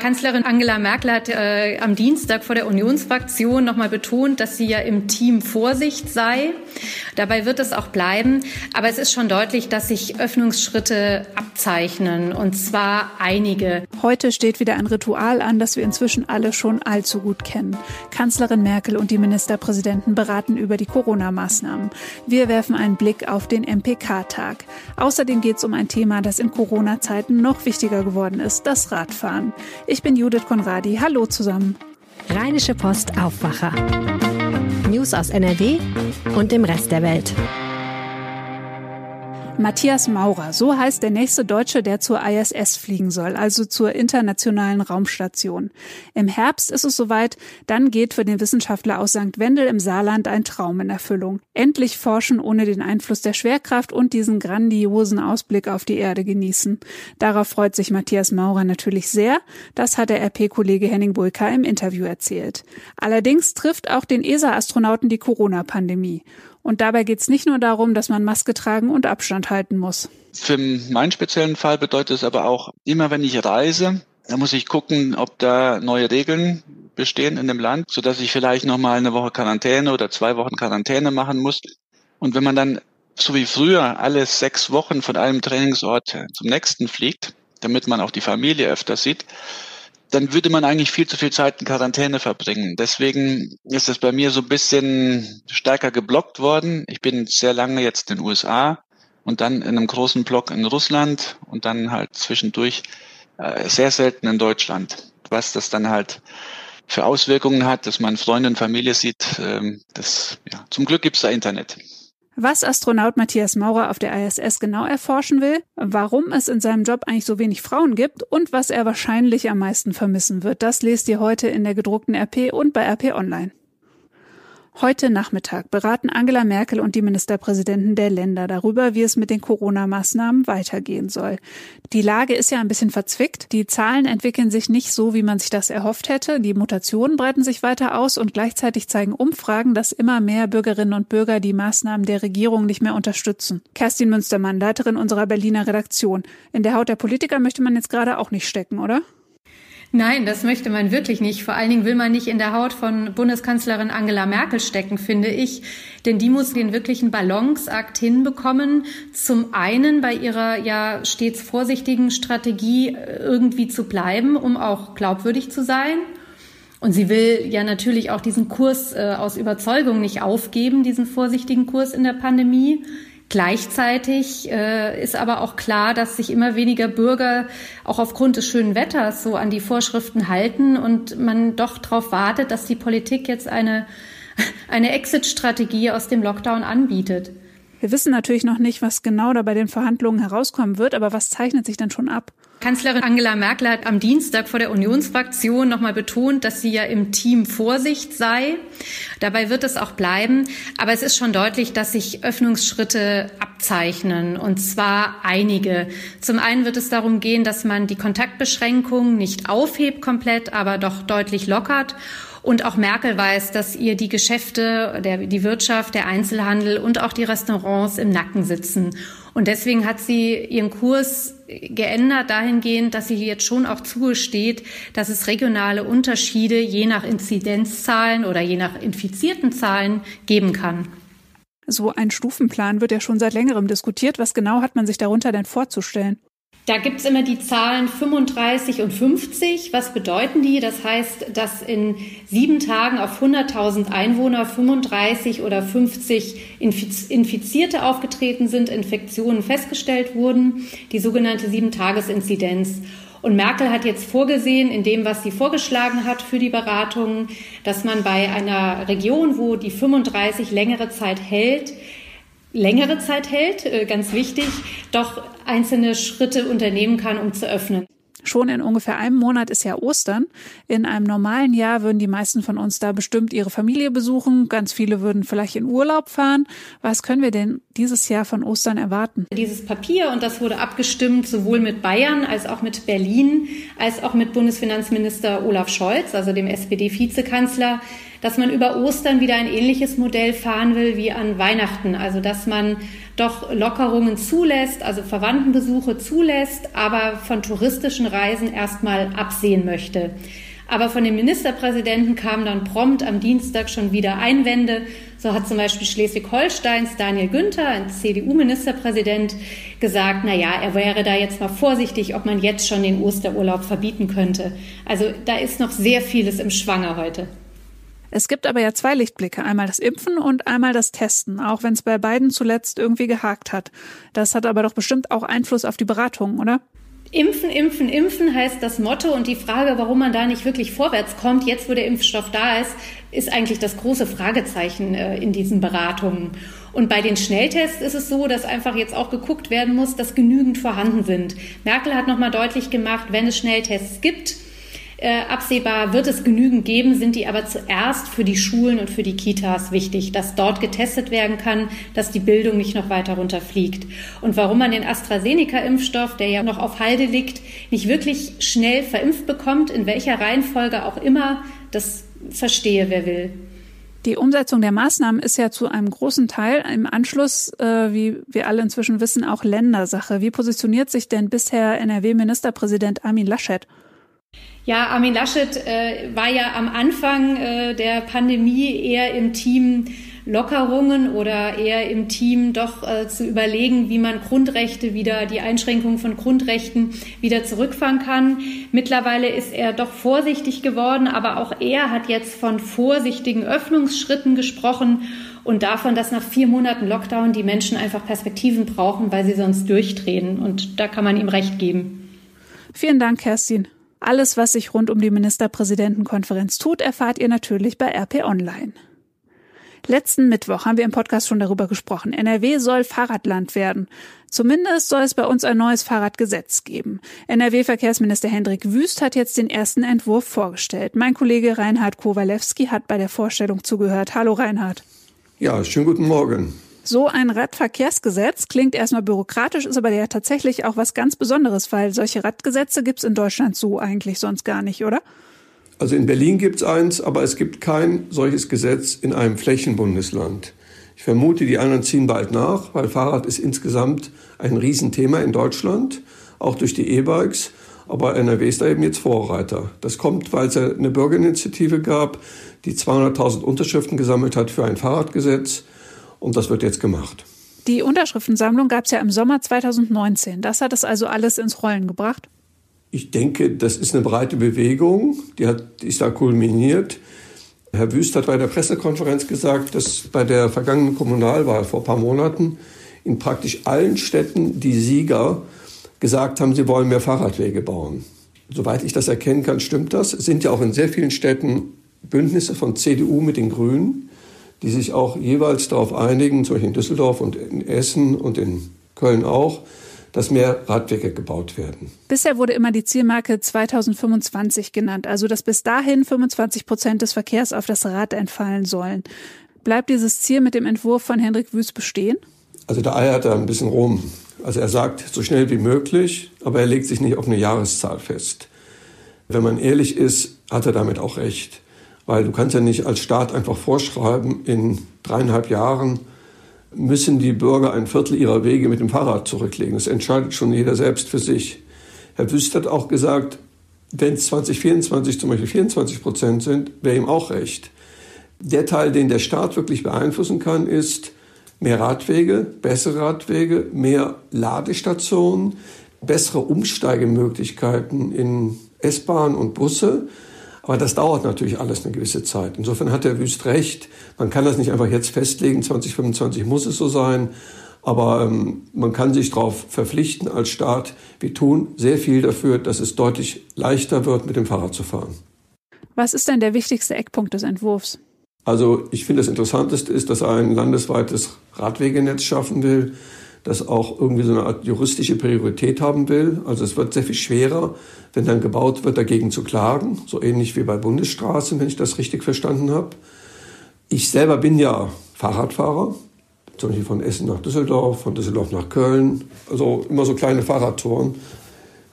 Kanzlerin Angela Merkel hat äh, am Dienstag vor der Unionsfraktion nochmal betont, dass sie ja im Team Vorsicht sei. Dabei wird es auch bleiben. Aber es ist schon deutlich, dass sich Öffnungsschritte abzeichnen, und zwar einige. Heute steht wieder ein Ritual an, das wir inzwischen alle schon allzu gut kennen. Kanzlerin Merkel und die Ministerpräsidenten beraten über die Corona-Maßnahmen. Wir werfen einen Blick auf den MPK-Tag. Außerdem geht es um ein Thema, das in Corona-Zeiten noch wichtiger geworden ist, das Radfahren. Ich bin Judith Konradi. Hallo zusammen. Rheinische Post Aufwacher. News aus NRW und dem Rest der Welt. Matthias Maurer, so heißt der nächste Deutsche, der zur ISS fliegen soll, also zur Internationalen Raumstation. Im Herbst ist es soweit, dann geht für den Wissenschaftler aus St. Wendel im Saarland ein Traum in Erfüllung. Endlich forschen ohne den Einfluss der Schwerkraft und diesen grandiosen Ausblick auf die Erde genießen. Darauf freut sich Matthias Maurer natürlich sehr. Das hat der RP-Kollege Henning Bulka im Interview erzählt. Allerdings trifft auch den ESA-Astronauten die Corona-Pandemie. Und dabei geht es nicht nur darum, dass man Maske tragen und Abstand halten muss. Für meinen speziellen Fall bedeutet es aber auch, immer wenn ich reise, da muss ich gucken, ob da neue Regeln bestehen in dem Land, sodass ich vielleicht nochmal eine Woche Quarantäne oder zwei Wochen Quarantäne machen muss. Und wenn man dann, so wie früher, alle sechs Wochen von einem Trainingsort zum nächsten fliegt, damit man auch die Familie öfter sieht, dann würde man eigentlich viel zu viel Zeit in Quarantäne verbringen. Deswegen ist es bei mir so ein bisschen stärker geblockt worden. Ich bin sehr lange jetzt in den USA und dann in einem großen Block in Russland und dann halt zwischendurch äh, sehr selten in Deutschland. Was das dann halt für Auswirkungen hat, dass man Freunde und Familie sieht, ähm, das, ja, zum Glück gibt's da Internet. Was Astronaut Matthias Maurer auf der ISS genau erforschen will, warum es in seinem Job eigentlich so wenig Frauen gibt und was er wahrscheinlich am meisten vermissen wird, das lest ihr heute in der gedruckten RP und bei RP Online. Heute Nachmittag beraten Angela Merkel und die Ministerpräsidenten der Länder darüber, wie es mit den Corona-Maßnahmen weitergehen soll. Die Lage ist ja ein bisschen verzwickt. Die Zahlen entwickeln sich nicht so, wie man sich das erhofft hätte. Die Mutationen breiten sich weiter aus und gleichzeitig zeigen Umfragen, dass immer mehr Bürgerinnen und Bürger die Maßnahmen der Regierung nicht mehr unterstützen. Kerstin Münstermann, Leiterin unserer Berliner Redaktion. In der Haut der Politiker möchte man jetzt gerade auch nicht stecken, oder? Nein, das möchte man wirklich nicht. Vor allen Dingen will man nicht in der Haut von Bundeskanzlerin Angela Merkel stecken, finde ich. Denn die muss den wirklichen Balanceakt hinbekommen. Zum einen bei ihrer ja stets vorsichtigen Strategie äh, irgendwie zu bleiben, um auch glaubwürdig zu sein. Und sie will ja natürlich auch diesen Kurs äh, aus Überzeugung nicht aufgeben, diesen vorsichtigen Kurs in der Pandemie. Gleichzeitig äh, ist aber auch klar, dass sich immer weniger Bürger auch aufgrund des schönen Wetters so an die Vorschriften halten und man doch darauf wartet, dass die Politik jetzt eine, eine Exit-Strategie aus dem Lockdown anbietet. Wir wissen natürlich noch nicht, was genau da bei den Verhandlungen herauskommen wird, aber was zeichnet sich denn schon ab? Kanzlerin Angela Merkel hat am Dienstag vor der Unionsfraktion nochmal betont, dass sie ja im Team Vorsicht sei. Dabei wird es auch bleiben. Aber es ist schon deutlich, dass sich Öffnungsschritte abzeichnen, und zwar einige. Zum einen wird es darum gehen, dass man die Kontaktbeschränkungen nicht aufhebt komplett, aber doch deutlich lockert. Und auch Merkel weiß, dass ihr die Geschäfte, der, die Wirtschaft, der Einzelhandel und auch die Restaurants im Nacken sitzen. Und deswegen hat sie ihren Kurs geändert dahingehend, dass sie jetzt schon auch zugesteht, dass es regionale Unterschiede je nach Inzidenzzahlen oder je nach infizierten Zahlen geben kann. So ein Stufenplan wird ja schon seit längerem diskutiert. Was genau hat man sich darunter denn vorzustellen? Da gibt's immer die Zahlen 35 und 50. Was bedeuten die? Das heißt, dass in sieben Tagen auf 100.000 Einwohner 35 oder 50 Infizierte aufgetreten sind, Infektionen festgestellt wurden, die sogenannte Sieben-Tages-Inzidenz. Und Merkel hat jetzt vorgesehen, in dem, was sie vorgeschlagen hat für die Beratungen, dass man bei einer Region, wo die 35 längere Zeit hält, längere Zeit hält, äh, ganz wichtig, doch einzelne Schritte unternehmen kann, um zu öffnen. Schon in ungefähr einem Monat ist ja Ostern. In einem normalen Jahr würden die meisten von uns da bestimmt ihre Familie besuchen. Ganz viele würden vielleicht in Urlaub fahren. Was können wir denn dieses Jahr von Ostern erwarten? Dieses Papier, und das wurde abgestimmt sowohl mit Bayern als auch mit Berlin, als auch mit Bundesfinanzminister Olaf Scholz, also dem SPD-Vizekanzler, dass man über Ostern wieder ein ähnliches Modell fahren will wie an Weihnachten. Also dass man doch Lockerungen zulässt, also Verwandtenbesuche zulässt, aber von touristischen Reisen erstmal absehen möchte. Aber von dem Ministerpräsidenten kamen dann prompt am Dienstag schon wieder Einwände. So hat zum Beispiel Schleswig-Holsteins Daniel Günther, ein CDU-Ministerpräsident, gesagt, na ja, er wäre da jetzt mal vorsichtig, ob man jetzt schon den Osterurlaub verbieten könnte. Also da ist noch sehr vieles im Schwange heute. Es gibt aber ja zwei Lichtblicke, einmal das Impfen und einmal das Testen, auch wenn es bei beiden zuletzt irgendwie gehakt hat. Das hat aber doch bestimmt auch Einfluss auf die Beratungen, oder? Impfen, impfen, impfen heißt das Motto und die Frage, warum man da nicht wirklich vorwärts kommt, jetzt wo der Impfstoff da ist, ist eigentlich das große Fragezeichen äh, in diesen Beratungen. Und bei den Schnelltests ist es so, dass einfach jetzt auch geguckt werden muss, dass genügend vorhanden sind. Merkel hat nochmal deutlich gemacht, wenn es Schnelltests gibt, äh, absehbar wird es genügend geben, sind die aber zuerst für die Schulen und für die Kitas wichtig, dass dort getestet werden kann, dass die Bildung nicht noch weiter runterfliegt. Und warum man den AstraZeneca-Impfstoff, der ja noch auf Halde liegt, nicht wirklich schnell verimpft bekommt, in welcher Reihenfolge auch immer, das verstehe wer will. Die Umsetzung der Maßnahmen ist ja zu einem großen Teil im Anschluss, äh, wie wir alle inzwischen wissen, auch Ländersache. Wie positioniert sich denn bisher NRW-Ministerpräsident Armin Laschet? Ja, Armin Laschet äh, war ja am Anfang äh, der Pandemie eher im Team Lockerungen oder eher im Team doch äh, zu überlegen, wie man Grundrechte wieder, die Einschränkung von Grundrechten wieder zurückfahren kann. Mittlerweile ist er doch vorsichtig geworden, aber auch er hat jetzt von vorsichtigen Öffnungsschritten gesprochen und davon, dass nach vier Monaten Lockdown die Menschen einfach Perspektiven brauchen, weil sie sonst durchdrehen. Und da kann man ihm recht geben. Vielen Dank, Kerstin. Alles, was sich rund um die Ministerpräsidentenkonferenz tut, erfahrt ihr natürlich bei RP Online. Letzten Mittwoch haben wir im Podcast schon darüber gesprochen. NRW soll Fahrradland werden. Zumindest soll es bei uns ein neues Fahrradgesetz geben. NRW-Verkehrsminister Hendrik Wüst hat jetzt den ersten Entwurf vorgestellt. Mein Kollege Reinhard Kowalewski hat bei der Vorstellung zugehört. Hallo Reinhard. Ja, schönen guten Morgen. So ein Radverkehrsgesetz klingt erstmal bürokratisch, ist aber ja tatsächlich auch was ganz Besonderes, weil solche Radgesetze gibt es in Deutschland so eigentlich sonst gar nicht, oder? Also in Berlin gibt es eins, aber es gibt kein solches Gesetz in einem Flächenbundesland. Ich vermute, die anderen ziehen bald nach, weil Fahrrad ist insgesamt ein Riesenthema in Deutschland, auch durch die E-Bikes. Aber NRW ist da eben jetzt Vorreiter. Das kommt, weil es eine Bürgerinitiative gab, die 200.000 Unterschriften gesammelt hat für ein Fahrradgesetz. Und das wird jetzt gemacht. Die Unterschriftensammlung gab es ja im Sommer 2019. Das hat es also alles ins Rollen gebracht? Ich denke, das ist eine breite Bewegung, die, hat, die ist da kulminiert. Herr Wüst hat bei der Pressekonferenz gesagt, dass bei der vergangenen Kommunalwahl vor ein paar Monaten in praktisch allen Städten die Sieger gesagt haben, sie wollen mehr Fahrradwege bauen. Soweit ich das erkennen kann, stimmt das. Es sind ja auch in sehr vielen Städten Bündnisse von CDU mit den Grünen die sich auch jeweils darauf einigen, zum Beispiel in Düsseldorf und in Essen und in Köln auch, dass mehr Radwege gebaut werden. Bisher wurde immer die Zielmarke 2025 genannt, also dass bis dahin 25 Prozent des Verkehrs auf das Rad entfallen sollen. Bleibt dieses Ziel mit dem Entwurf von Hendrik Wüst bestehen? Also da eiert er ein bisschen rum. Also er sagt so schnell wie möglich, aber er legt sich nicht auf eine Jahreszahl fest. Wenn man ehrlich ist, hat er damit auch recht. Weil du kannst ja nicht als Staat einfach vorschreiben, in dreieinhalb Jahren müssen die Bürger ein Viertel ihrer Wege mit dem Fahrrad zurücklegen. Das entscheidet schon jeder selbst für sich. Herr Wüst hat auch gesagt, wenn es 2024 zum Beispiel 24 Prozent sind, wäre ihm auch recht. Der Teil, den der Staat wirklich beeinflussen kann, ist mehr Radwege, bessere Radwege, mehr Ladestationen, bessere Umsteigemöglichkeiten in S-Bahn und Busse. Aber das dauert natürlich alles eine gewisse Zeit. Insofern hat der Wüst recht. Man kann das nicht einfach jetzt festlegen, 2025 muss es so sein. Aber ähm, man kann sich darauf verpflichten als Staat. Wir tun sehr viel dafür, dass es deutlich leichter wird, mit dem Fahrrad zu fahren. Was ist denn der wichtigste Eckpunkt des Entwurfs? Also ich finde, das Interessanteste ist, dass er ein landesweites Radwegenetz schaffen will das auch irgendwie so eine Art juristische Priorität haben will. Also es wird sehr viel schwerer, wenn dann gebaut wird, dagegen zu klagen. So ähnlich wie bei Bundesstraßen, wenn ich das richtig verstanden habe. Ich selber bin ja Fahrradfahrer, zum Beispiel von Essen nach Düsseldorf, von Düsseldorf nach Köln. Also immer so kleine Fahrradtouren.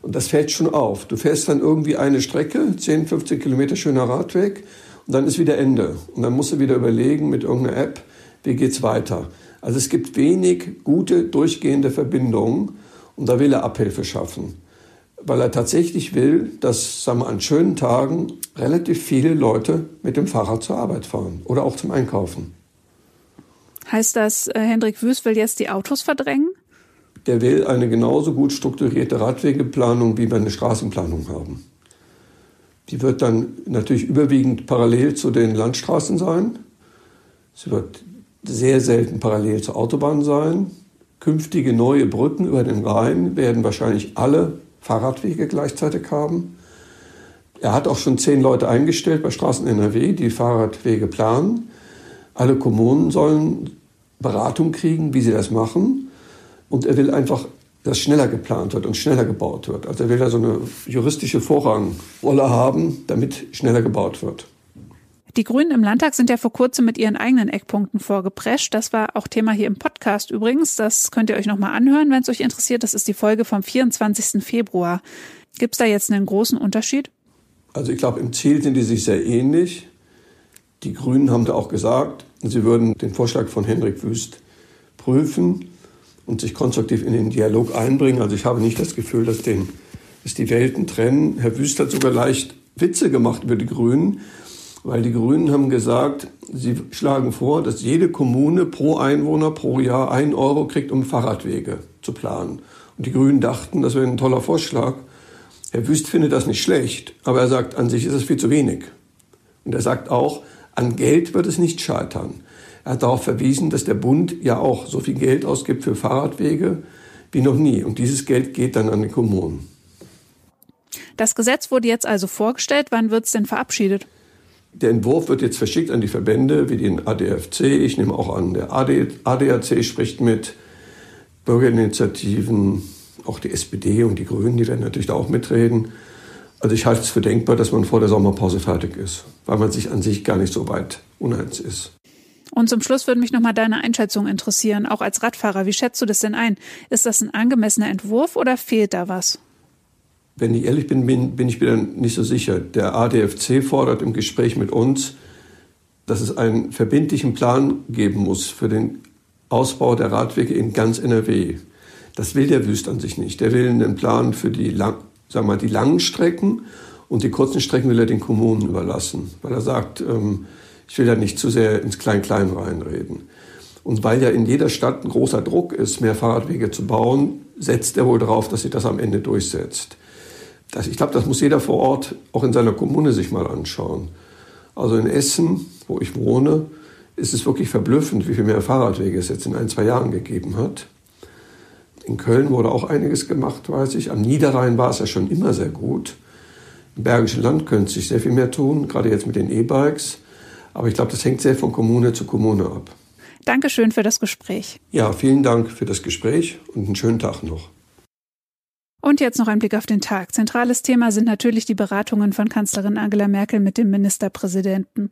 Und das fällt schon auf. Du fährst dann irgendwie eine Strecke, 10, 15 Kilometer schöner Radweg. Und dann ist wieder Ende. Und dann musst du wieder überlegen mit irgendeiner App, wie geht's weiter. Also es gibt wenig gute, durchgehende Verbindungen und da will er Abhilfe schaffen. Weil er tatsächlich will, dass sagen wir, an schönen Tagen relativ viele Leute mit dem Fahrrad zur Arbeit fahren oder auch zum Einkaufen. Heißt das, äh, Hendrik Wüst will jetzt die Autos verdrängen? Der will eine genauso gut strukturierte Radwegeplanung, wie wir eine Straßenplanung haben. Die wird dann natürlich überwiegend parallel zu den Landstraßen sein. Sie wird sehr selten parallel zur Autobahn sein. Künftige neue Brücken über den Rhein werden wahrscheinlich alle Fahrradwege gleichzeitig haben. Er hat auch schon zehn Leute eingestellt bei Straßen NRW, die Fahrradwege planen. Alle Kommunen sollen Beratung kriegen, wie sie das machen. Und er will einfach, dass schneller geplant wird und schneller gebaut wird. Also er will da so eine juristische Vorrangrolle haben, damit schneller gebaut wird. Die Grünen im Landtag sind ja vor kurzem mit ihren eigenen Eckpunkten vorgeprescht. Das war auch Thema hier im Podcast übrigens. Das könnt ihr euch nochmal anhören, wenn es euch interessiert. Das ist die Folge vom 24. Februar. Gibt es da jetzt einen großen Unterschied? Also ich glaube, im Ziel sind die sich sehr ähnlich. Die Grünen haben da auch gesagt, sie würden den Vorschlag von Henrik Wüst prüfen und sich konstruktiv in den Dialog einbringen. Also ich habe nicht das Gefühl, dass, den, dass die Welten trennen. Herr Wüst hat sogar leicht Witze gemacht über die Grünen weil die Grünen haben gesagt, sie schlagen vor, dass jede Kommune pro Einwohner pro Jahr ein Euro kriegt, um Fahrradwege zu planen. Und die Grünen dachten, das wäre ein toller Vorschlag. Herr Wüst findet das nicht schlecht, aber er sagt, an sich ist es viel zu wenig. Und er sagt auch, an Geld wird es nicht scheitern. Er hat darauf verwiesen, dass der Bund ja auch so viel Geld ausgibt für Fahrradwege wie noch nie. Und dieses Geld geht dann an die Kommunen. Das Gesetz wurde jetzt also vorgestellt. Wann wird es denn verabschiedet? Der Entwurf wird jetzt verschickt an die Verbände wie den ADFC. Ich nehme auch an, der AD, ADAC spricht mit Bürgerinitiativen, auch die SPD und die Grünen, die werden natürlich da auch mitreden. Also ich halte es für denkbar, dass man vor der Sommerpause fertig ist, weil man sich an sich gar nicht so weit uneins ist. Und zum Schluss würde mich noch mal deine Einschätzung interessieren, auch als Radfahrer. Wie schätzt du das denn ein? Ist das ein angemessener Entwurf oder fehlt da was? Wenn ich ehrlich bin, bin, bin ich mir nicht so sicher. Der ADFC fordert im Gespräch mit uns, dass es einen verbindlichen Plan geben muss für den Ausbau der Radwege in ganz NRW. Das will der Wüst an sich nicht. Der will einen Plan für die, lang, sagen wir, die langen Strecken und die kurzen Strecken will er den Kommunen überlassen, weil er sagt, ähm, ich will ja nicht zu sehr ins Klein-Klein reinreden. Und weil ja in jeder Stadt ein großer Druck ist, mehr Fahrradwege zu bauen, setzt er wohl darauf, dass sich das am Ende durchsetzt. Das, ich glaube, das muss jeder vor Ort auch in seiner Kommune sich mal anschauen. Also in Essen, wo ich wohne, ist es wirklich verblüffend, wie viel mehr Fahrradwege es jetzt in ein, zwei Jahren gegeben hat. In Köln wurde auch einiges gemacht, weiß ich. Am Niederrhein war es ja schon immer sehr gut. Im Bergischen Land könnte sich sehr viel mehr tun, gerade jetzt mit den E-Bikes. Aber ich glaube, das hängt sehr von Kommune zu Kommune ab. Dankeschön für das Gespräch. Ja, vielen Dank für das Gespräch und einen schönen Tag noch. Und jetzt noch ein Blick auf den Tag. Zentrales Thema sind natürlich die Beratungen von Kanzlerin Angela Merkel mit dem Ministerpräsidenten.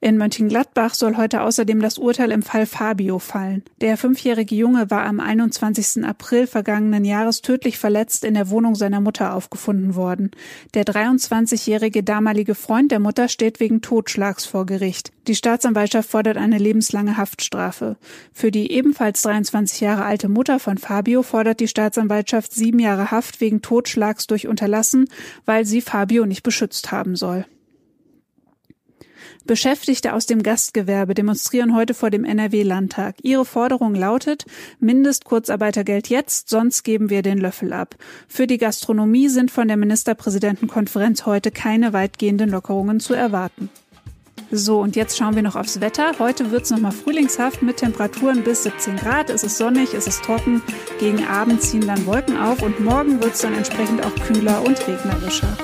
In Mönchengladbach soll heute außerdem das Urteil im Fall Fabio fallen. Der fünfjährige Junge war am 21. April vergangenen Jahres tödlich verletzt in der Wohnung seiner Mutter aufgefunden worden. Der 23-jährige damalige Freund der Mutter steht wegen Totschlags vor Gericht. Die Staatsanwaltschaft fordert eine lebenslange Haftstrafe. Für die ebenfalls 23 Jahre alte Mutter von Fabio fordert die Staatsanwaltschaft sieben Jahre Haft wegen Totschlags durch Unterlassen, weil sie Fabio nicht beschützt haben soll. Beschäftigte aus dem Gastgewerbe demonstrieren heute vor dem NRW-Landtag. Ihre Forderung lautet Mindestkurzarbeitergeld jetzt, sonst geben wir den Löffel ab. Für die Gastronomie sind von der Ministerpräsidentenkonferenz heute keine weitgehenden Lockerungen zu erwarten. So, und jetzt schauen wir noch aufs Wetter. Heute wird es nochmal frühlingshaft mit Temperaturen bis 17 Grad. Es ist sonnig, es ist trocken. Gegen Abend ziehen dann Wolken auf und morgen wird es dann entsprechend auch kühler und regnerischer.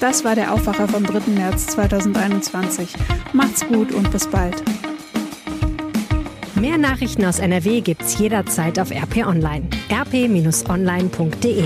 Das war der Aufwacher vom 3. März 2021. Macht's gut und bis bald. Mehr Nachrichten aus NRW gibt's jederzeit auf RP Online. rp-online.de